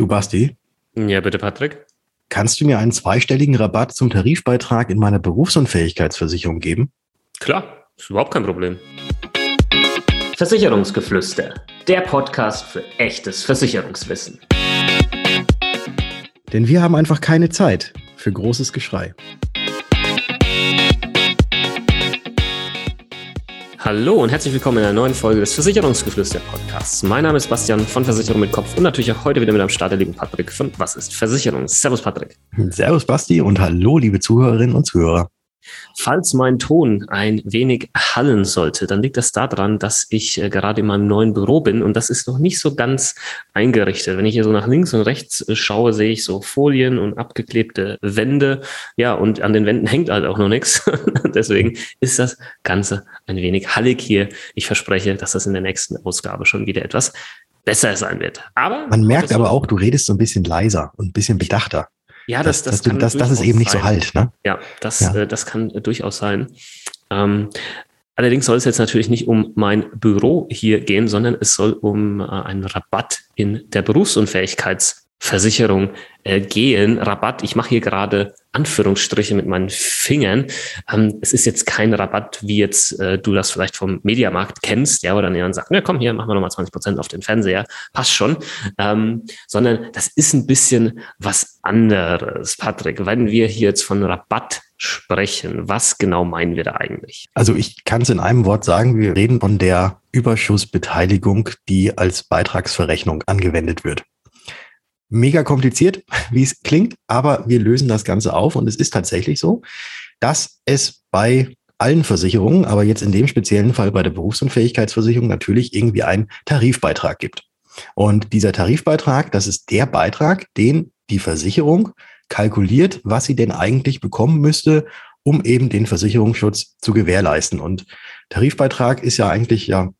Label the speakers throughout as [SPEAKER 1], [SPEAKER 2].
[SPEAKER 1] Du Basti?
[SPEAKER 2] Ja, bitte, Patrick.
[SPEAKER 1] Kannst du mir einen zweistelligen Rabatt zum Tarifbeitrag in meiner Berufsunfähigkeitsversicherung geben?
[SPEAKER 2] Klar, ist überhaupt kein Problem.
[SPEAKER 3] Versicherungsgeflüster, der Podcast für echtes Versicherungswissen.
[SPEAKER 1] Denn wir haben einfach keine Zeit für großes Geschrei.
[SPEAKER 2] Hallo und herzlich willkommen in einer neuen Folge des Versicherungsgeflüster Podcasts. Mein Name ist Bastian von Versicherung mit Kopf und natürlich auch heute wieder mit am Start der lieben Patrick von Was ist Versicherung? Servus Patrick.
[SPEAKER 1] Servus Basti und hallo liebe Zuhörerinnen und Zuhörer.
[SPEAKER 2] Falls mein Ton ein wenig hallen sollte, dann liegt das daran, dass ich äh, gerade in meinem neuen Büro bin und das ist noch nicht so ganz eingerichtet. Wenn ich hier so nach links und rechts äh, schaue, sehe ich so Folien und abgeklebte Wände. Ja, und an den Wänden hängt halt auch noch nichts. Deswegen ist das Ganze ein wenig hallig hier. Ich verspreche, dass das in der nächsten Ausgabe schon wieder etwas besser sein wird. Aber
[SPEAKER 1] man merkt aber auch, du redest so ein bisschen leiser und ein bisschen bedachter.
[SPEAKER 2] Ja, das, das,
[SPEAKER 1] das, das, das, das ist eben nicht so halt, ne?
[SPEAKER 2] Ja, das, ja. Äh, das kann äh, durchaus sein. Ähm, allerdings soll es jetzt natürlich nicht um mein Büro hier gehen, sondern es soll um äh, einen Rabatt in der Berufsunfähigkeitsversicherung äh, gehen. Rabatt, ich mache hier gerade Anführungsstriche mit meinen Fingern. Ähm, es ist jetzt kein Rabatt, wie jetzt äh, du das vielleicht vom Mediamarkt kennst, ja, wo dann jemand sagt, na komm, hier machen wir nochmal 20 Prozent auf den Fernseher, passt schon. Ähm, sondern das ist ein bisschen was anderes, Patrick. Wenn wir hier jetzt von Rabatt sprechen, was genau meinen wir da eigentlich?
[SPEAKER 1] Also ich kann es in einem Wort sagen, wir reden von der Überschussbeteiligung, die als Beitragsverrechnung angewendet wird mega kompliziert, wie es klingt, aber wir lösen das Ganze auf und es ist tatsächlich so, dass es bei allen Versicherungen, aber jetzt in dem speziellen Fall bei der Berufsunfähigkeitsversicherung natürlich irgendwie einen Tarifbeitrag gibt. Und dieser Tarifbeitrag, das ist der Beitrag, den die Versicherung kalkuliert, was sie denn eigentlich bekommen müsste, um eben den Versicherungsschutz zu gewährleisten. Und Tarifbeitrag ist ja eigentlich ja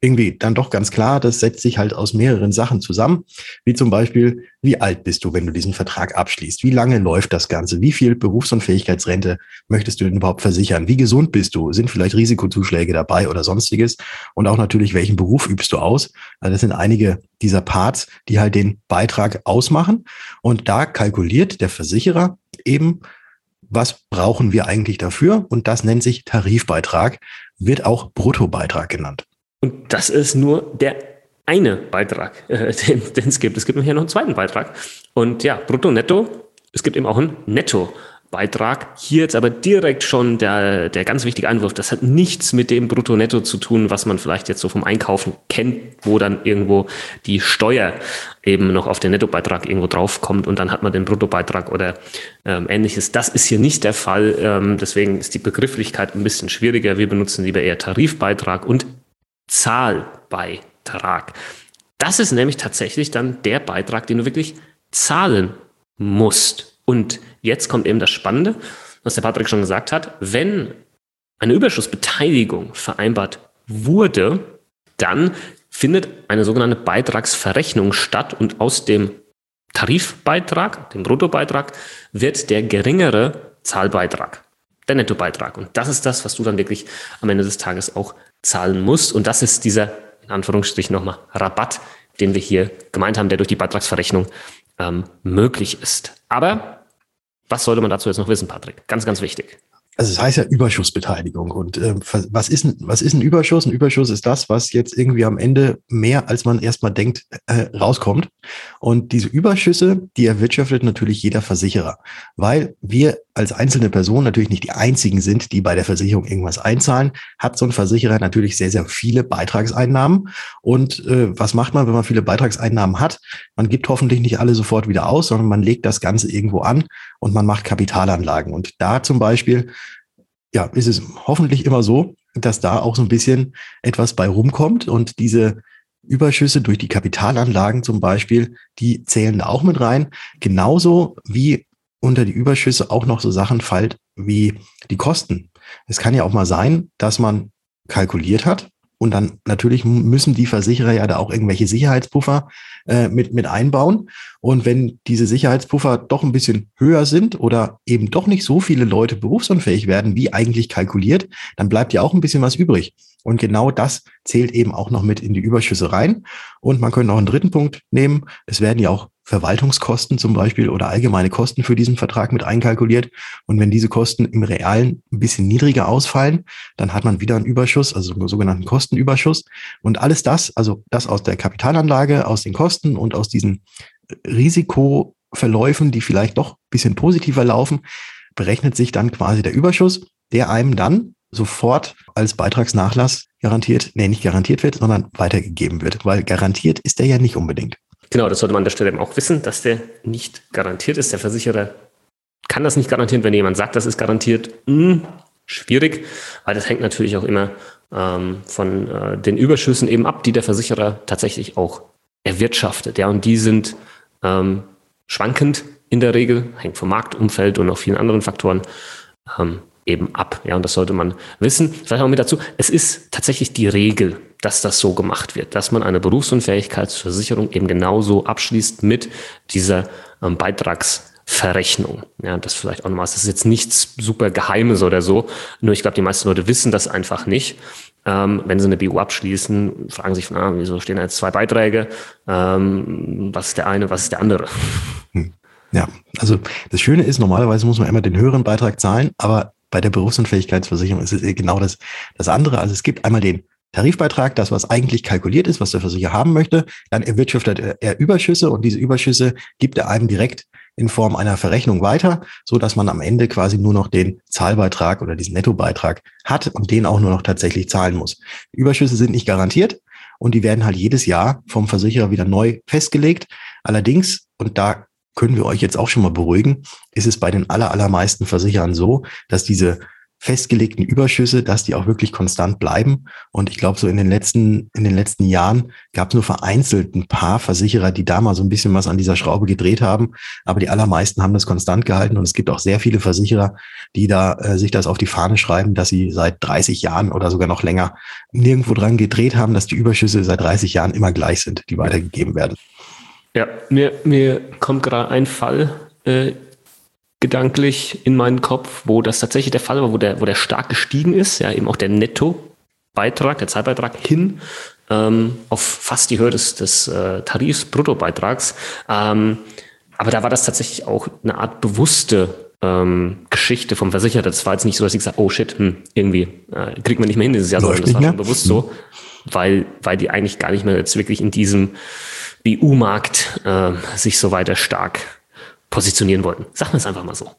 [SPEAKER 1] irgendwie dann doch ganz klar, das setzt sich halt aus mehreren Sachen zusammen, wie zum Beispiel, wie alt bist du, wenn du diesen Vertrag abschließt? Wie lange läuft das Ganze? Wie viel Berufsunfähigkeitsrente möchtest du denn überhaupt versichern? Wie gesund bist du? Sind vielleicht Risikozuschläge dabei oder sonstiges? Und auch natürlich, welchen Beruf übst du aus? Also das sind einige dieser Parts, die halt den Beitrag ausmachen. Und da kalkuliert der Versicherer eben, was brauchen wir eigentlich dafür? Und das nennt sich Tarifbeitrag, wird auch Bruttobeitrag genannt.
[SPEAKER 2] Und das ist nur der eine Beitrag, äh, den, den es gibt. Es gibt hier noch einen zweiten Beitrag. Und ja, brutto, netto. Es gibt eben auch einen Netto-Beitrag. Hier jetzt aber direkt schon der, der ganz wichtige Einwurf. Das hat nichts mit dem Brutto-Netto zu tun, was man vielleicht jetzt so vom Einkaufen kennt, wo dann irgendwo die Steuer eben noch auf den Nettobeitrag irgendwo draufkommt und dann hat man den Bruttobeitrag oder ähm, ähnliches. Das ist hier nicht der Fall. Ähm, deswegen ist die Begrifflichkeit ein bisschen schwieriger. Wir benutzen lieber eher Tarifbeitrag und Zahlbeitrag. Das ist nämlich tatsächlich dann der Beitrag, den du wirklich zahlen musst. Und jetzt kommt eben das Spannende, was der Patrick schon gesagt hat. Wenn eine Überschussbeteiligung vereinbart wurde, dann findet eine sogenannte Beitragsverrechnung statt und aus dem Tarifbeitrag, dem Bruttobeitrag, wird der geringere Zahlbeitrag, der Nettobeitrag. Und das ist das, was du dann wirklich am Ende des Tages auch zahlen musst. Und das ist dieser, in Anführungsstrichen nochmal, Rabatt, den wir hier gemeint haben, der durch die Beitragsverrechnung ähm, möglich ist. Aber was sollte man dazu jetzt noch wissen, Patrick? Ganz, ganz wichtig
[SPEAKER 1] also es heißt ja Überschussbeteiligung. Und äh, was, ist ein, was ist ein Überschuss? Ein Überschuss ist das, was jetzt irgendwie am Ende mehr, als man erstmal denkt, äh, rauskommt. Und diese Überschüsse, die erwirtschaftet natürlich jeder Versicherer, weil wir als einzelne Person natürlich nicht die einzigen sind, die bei der Versicherung irgendwas einzahlen, hat so ein Versicherer natürlich sehr, sehr viele Beitragseinnahmen. Und äh, was macht man, wenn man viele Beitragseinnahmen hat? Man gibt hoffentlich nicht alle sofort wieder aus, sondern man legt das Ganze irgendwo an und man macht Kapitalanlagen. Und da zum Beispiel ja, ist es hoffentlich immer so, dass da auch so ein bisschen etwas bei rumkommt und diese Überschüsse durch die Kapitalanlagen zum Beispiel, die zählen da auch mit rein. Genauso wie unter die Überschüsse auch noch so Sachen fällt wie die Kosten. Es kann ja auch mal sein, dass man kalkuliert hat, und dann natürlich müssen die Versicherer ja da auch irgendwelche Sicherheitspuffer äh, mit, mit einbauen. Und wenn diese Sicherheitspuffer doch ein bisschen höher sind oder eben doch nicht so viele Leute berufsunfähig werden, wie eigentlich kalkuliert, dann bleibt ja auch ein bisschen was übrig. Und genau das zählt eben auch noch mit in die Überschüsse rein. Und man könnte noch einen dritten Punkt nehmen. Es werden ja auch Verwaltungskosten zum Beispiel oder allgemeine Kosten für diesen Vertrag mit einkalkuliert. Und wenn diese Kosten im Realen ein bisschen niedriger ausfallen, dann hat man wieder einen Überschuss, also einen sogenannten Kostenüberschuss. Und alles das, also das aus der Kapitalanlage, aus den Kosten und aus diesen Risikoverläufen, die vielleicht doch ein bisschen positiver laufen, berechnet sich dann quasi der Überschuss, der einem dann sofort als Beitragsnachlass garantiert, nee, nicht garantiert wird, sondern weitergegeben wird, weil garantiert ist der ja nicht unbedingt.
[SPEAKER 2] Genau, das sollte man an der Stelle eben auch wissen, dass der nicht garantiert ist. Der Versicherer kann das nicht garantieren, wenn jemand sagt, das ist garantiert. Mh, hm, schwierig, weil das hängt natürlich auch immer ähm, von äh, den Überschüssen eben ab, die der Versicherer tatsächlich auch erwirtschaftet. Ja, und die sind ähm, schwankend in der Regel, hängt vom Marktumfeld und auch vielen anderen Faktoren. Ähm, eben ab. Ja, und das sollte man wissen. Vielleicht auch mit dazu. Es ist tatsächlich die Regel, dass das so gemacht wird, dass man eine Berufsunfähigkeitsversicherung eben genauso abschließt mit dieser ähm, Beitragsverrechnung. Ja, das vielleicht auch nochmal. Das ist jetzt nichts super Geheimes oder so. Nur ich glaube, die meisten Leute wissen das einfach nicht. Ähm, wenn sie eine BU abschließen, fragen sich ah, wieso stehen da jetzt zwei Beiträge? Ähm, was ist der eine, was ist der andere?
[SPEAKER 1] Hm. Ja, also das Schöne ist, normalerweise muss man immer den höheren Beitrag zahlen, aber bei der Berufsunfähigkeitsversicherung ist es genau das, das andere. Also es gibt einmal den Tarifbeitrag, das, was eigentlich kalkuliert ist, was der Versicherer haben möchte. Dann erwirtschaftet er Überschüsse und diese Überschüsse gibt er einem direkt in Form einer Verrechnung weiter, so dass man am Ende quasi nur noch den Zahlbeitrag oder diesen Nettobeitrag hat und den auch nur noch tatsächlich zahlen muss. Überschüsse sind nicht garantiert und die werden halt jedes Jahr vom Versicherer wieder neu festgelegt. Allerdings, und da können wir euch jetzt auch schon mal beruhigen, ist es bei den aller, allermeisten Versicherern so, dass diese festgelegten Überschüsse, dass die auch wirklich konstant bleiben. Und ich glaube, so in den letzten, in den letzten Jahren gab es nur vereinzelt ein paar Versicherer, die da mal so ein bisschen was an dieser Schraube gedreht haben. Aber die allermeisten haben das konstant gehalten. Und es gibt auch sehr viele Versicherer, die da äh, sich das auf die Fahne schreiben, dass sie seit 30 Jahren oder sogar noch länger nirgendwo dran gedreht haben, dass die Überschüsse seit 30 Jahren immer gleich sind, die weitergegeben werden.
[SPEAKER 2] Ja, mir, mir kommt gerade ein Fall äh, gedanklich in meinen Kopf, wo das tatsächlich der Fall war, wo der, wo der stark gestiegen ist, ja, eben auch der Nettobeitrag, der Zeitbeitrag hin ähm, auf fast die Höhe des, des äh, Tarifs, Bruttobeitrags. Ähm, aber da war das tatsächlich auch eine Art bewusste ähm, Geschichte vom Versicherer. Das war jetzt nicht so, dass ich gesagt oh shit, hm, irgendwie äh, kriegt man nicht mehr hin dieses Jahr, sondern das war schon bewusst so, hm. weil, weil die eigentlich gar nicht mehr jetzt wirklich in diesem BU-Markt äh, sich so weiter stark positionieren wollten. Sagen wir es einfach mal so.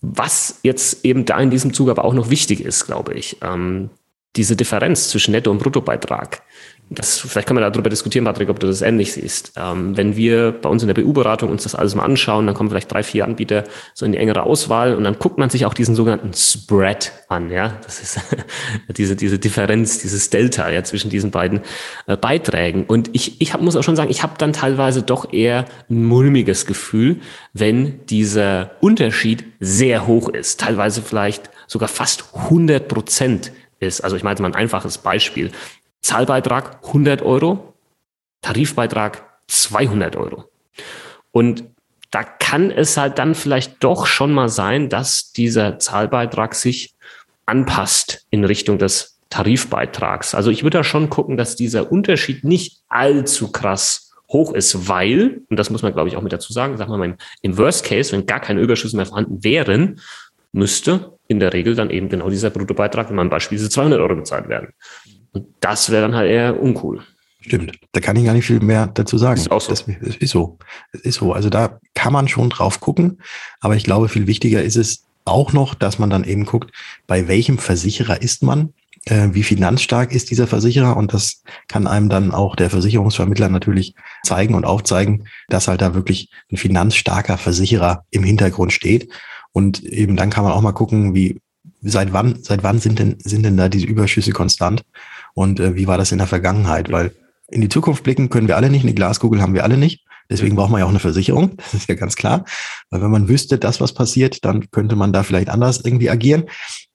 [SPEAKER 2] Was jetzt eben da in diesem Zug aber auch noch wichtig ist, glaube ich, ähm, diese Differenz zwischen Netto- und Bruttobeitrag das, vielleicht kann man darüber diskutieren, Patrick, ob du das ähnlich siehst. Ähm, wenn wir bei uns in der BU-Beratung uns das alles mal anschauen, dann kommen vielleicht drei, vier Anbieter so in die engere Auswahl und dann guckt man sich auch diesen sogenannten Spread an, ja. Das ist diese, diese Differenz, dieses Delta, ja, zwischen diesen beiden äh, Beiträgen. Und ich, ich hab, muss auch schon sagen, ich habe dann teilweise doch eher ein mulmiges Gefühl, wenn dieser Unterschied sehr hoch ist. Teilweise vielleicht sogar fast 100 Prozent ist. Also ich meine mal ein einfaches Beispiel. Zahlbeitrag 100 Euro, Tarifbeitrag 200 Euro. Und da kann es halt dann vielleicht doch schon mal sein, dass dieser Zahlbeitrag sich anpasst in Richtung des Tarifbeitrags. Also ich würde da schon gucken, dass dieser Unterschied nicht allzu krass hoch ist, weil, und das muss man glaube ich auch mit dazu sagen, sagen wir mal im, Worst Case, wenn gar keine Überschüsse mehr vorhanden wären, müsste in der Regel dann eben genau dieser Bruttobeitrag, wenn man beispielsweise 200 Euro bezahlt werden. Und das wäre dann halt eher uncool.
[SPEAKER 1] Stimmt, da kann ich gar nicht viel mehr dazu sagen. Ist auch so. Das, das ist so. Das ist so. Also da kann man schon drauf gucken. Aber ich glaube, viel wichtiger ist es auch noch, dass man dann eben guckt, bei welchem Versicherer ist man, äh, wie finanzstark ist dieser Versicherer und das kann einem dann auch der Versicherungsvermittler natürlich zeigen und aufzeigen, dass halt da wirklich ein finanzstarker Versicherer im Hintergrund steht. Und eben dann kann man auch mal gucken, wie seit wann, seit wann sind denn, sind denn da diese Überschüsse konstant? Und äh, wie war das in der Vergangenheit? Weil in die Zukunft blicken können wir alle nicht, eine Glaskugel haben wir alle nicht. Deswegen braucht man ja auch eine Versicherung, das ist ja ganz klar. Weil wenn man wüsste, das, was passiert, dann könnte man da vielleicht anders irgendwie agieren.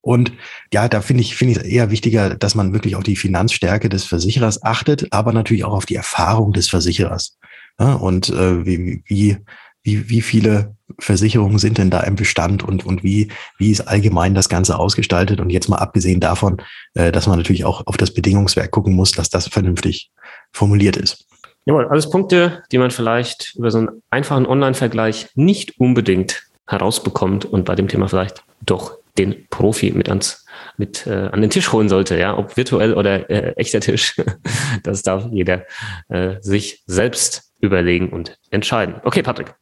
[SPEAKER 1] Und ja, da finde ich, finde ich es eher wichtiger, dass man wirklich auf die Finanzstärke des Versicherers achtet, aber natürlich auch auf die Erfahrung des Versicherers. Ja, und äh, wie, wie, wie, wie viele Versicherungen sind denn da im Bestand und, und wie, wie ist allgemein das Ganze ausgestaltet? Und jetzt mal abgesehen davon, äh, dass man natürlich auch auf das Bedingungswerk gucken muss, dass das vernünftig formuliert ist.
[SPEAKER 2] Jawohl, alles Punkte, die man vielleicht über so einen einfachen Online-Vergleich nicht unbedingt herausbekommt und bei dem Thema vielleicht doch den Profi mit ans mit äh, an den Tisch holen sollte, ja, ob virtuell oder äh, echter Tisch, das darf jeder äh, sich selbst überlegen und entscheiden. Okay, Patrick,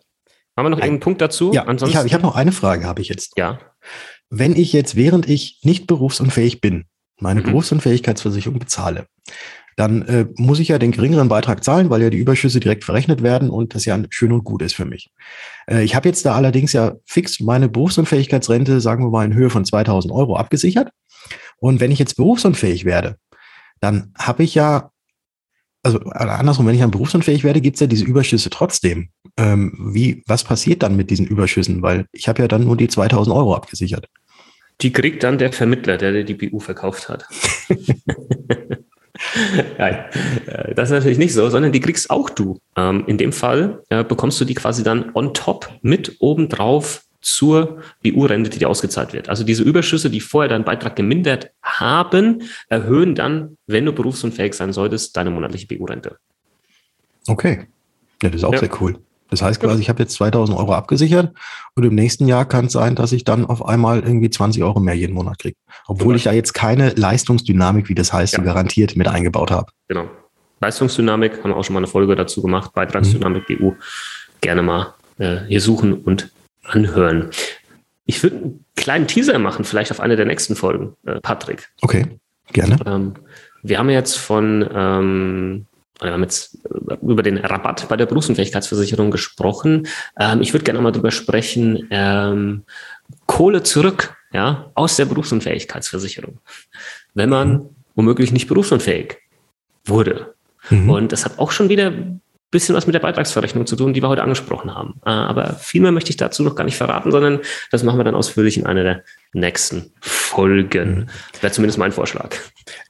[SPEAKER 2] haben wir noch irgendeinen Punkt dazu?
[SPEAKER 1] Ja, Ansonsten, ich habe hab noch eine Frage, habe ich jetzt.
[SPEAKER 2] Ja.
[SPEAKER 1] Wenn ich jetzt, während ich nicht berufsunfähig bin, meine mhm. Berufsunfähigkeitsversicherung bezahle, dann äh, muss ich ja den geringeren Beitrag zahlen, weil ja die Überschüsse direkt verrechnet werden und das ja schön und gut ist für mich. Äh, ich habe jetzt da allerdings ja fix meine Berufsunfähigkeitsrente, sagen wir mal, in Höhe von 2000 Euro abgesichert. Und wenn ich jetzt berufsunfähig werde, dann habe ich ja, also andersrum, wenn ich dann berufsunfähig werde, gibt es ja diese Überschüsse trotzdem. Ähm, wie, was passiert dann mit diesen Überschüssen? Weil ich habe ja dann nur die 2000 Euro abgesichert.
[SPEAKER 2] Die kriegt dann der Vermittler, der dir die BU verkauft hat. Nein, äh, das ist natürlich nicht so, sondern die kriegst auch du. Ähm, in dem Fall äh, bekommst du die quasi dann on top mit obendrauf zur BU-Rente, die dir ausgezahlt wird. Also diese Überschüsse, die vorher deinen Beitrag gemindert haben, erhöhen dann, wenn du berufsunfähig sein solltest, deine monatliche BU-Rente.
[SPEAKER 1] Okay. Ja, das ist auch ja. sehr cool. Das heißt quasi, ich habe jetzt 2000 Euro abgesichert und im nächsten Jahr kann es sein, dass ich dann auf einmal irgendwie 20 Euro mehr jeden Monat kriege. Obwohl ich da jetzt keine Leistungsdynamik, wie das heißt, ja. garantiert mit eingebaut habe.
[SPEAKER 2] Genau. Leistungsdynamik, haben wir auch schon mal eine Folge dazu gemacht, Beitragsdynamik mhm. BU. Gerne mal äh, hier suchen und anhören. Ich würde einen kleinen Teaser machen, vielleicht auf eine der nächsten Folgen, äh, Patrick.
[SPEAKER 1] Okay, gerne.
[SPEAKER 2] Ähm, wir haben jetzt von ähm, wir haben jetzt äh, über den Rabatt bei der Berufsunfähigkeitsversicherung gesprochen. Ähm, ich würde gerne mal drüber sprechen, ähm, Kohle zurück, ja, aus der Berufsunfähigkeitsversicherung. Wenn man womöglich nicht berufsunfähig wurde. Mhm. Und das hat auch schon wieder bisschen was mit der Beitragsverrechnung zu tun, die wir heute angesprochen haben. Äh, aber viel mehr möchte ich dazu noch gar nicht verraten, sondern das machen wir dann ausführlich in einer der nächsten Folgen. Mhm. Wäre zumindest mein Vorschlag.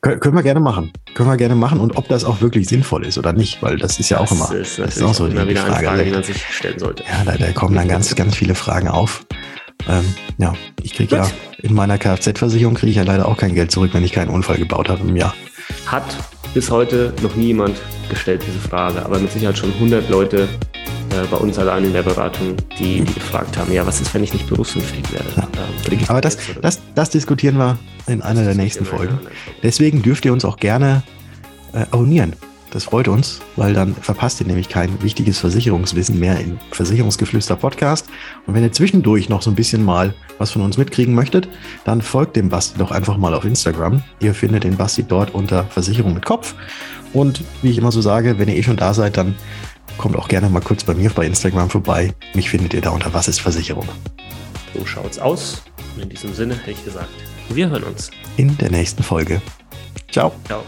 [SPEAKER 1] Kön können wir gerne machen. Können wir gerne machen. Und ob das auch wirklich sinnvoll ist oder nicht, weil das ist ja auch immer,
[SPEAKER 2] ist, das ist auch so immer wieder Frage, eine Frage, die man sich stellen sollte.
[SPEAKER 1] Ja, da, da kommen dann ganz, ganz viele Fragen auf. Ähm, ja, ich kriege ja in meiner Kfz-Versicherung kriege ich ja leider auch kein Geld zurück, wenn ich keinen Unfall gebaut habe im Jahr.
[SPEAKER 2] Hat bis heute noch niemand gestellt, diese Frage, aber mit Sicherheit schon 100 Leute äh, bei uns allein in der Beratung, die, die gefragt haben, ja, was ist, wenn ich nicht berufsunfähig werde?
[SPEAKER 1] Ähm, Aber das, das, das diskutieren wir in einer der nächsten Folgen. Deswegen dürft ihr uns auch gerne äh, abonnieren. Das freut uns, weil dann verpasst ihr nämlich kein wichtiges Versicherungswissen mehr im Versicherungsgeflüster Podcast. Und wenn ihr zwischendurch noch so ein bisschen mal was von uns mitkriegen möchtet, dann folgt dem Basti doch einfach mal auf Instagram. Ihr findet den Basti dort unter Versicherung mit Kopf. Und wie ich immer so sage, wenn ihr eh schon da seid, dann kommt auch gerne mal kurz bei mir bei Instagram vorbei. Mich findet ihr da unter Was ist Versicherung.
[SPEAKER 2] So schaut's aus. Und in diesem Sinne hätte ich gesagt, wir hören uns.
[SPEAKER 1] In der nächsten Folge. Ciao.
[SPEAKER 2] Ciao.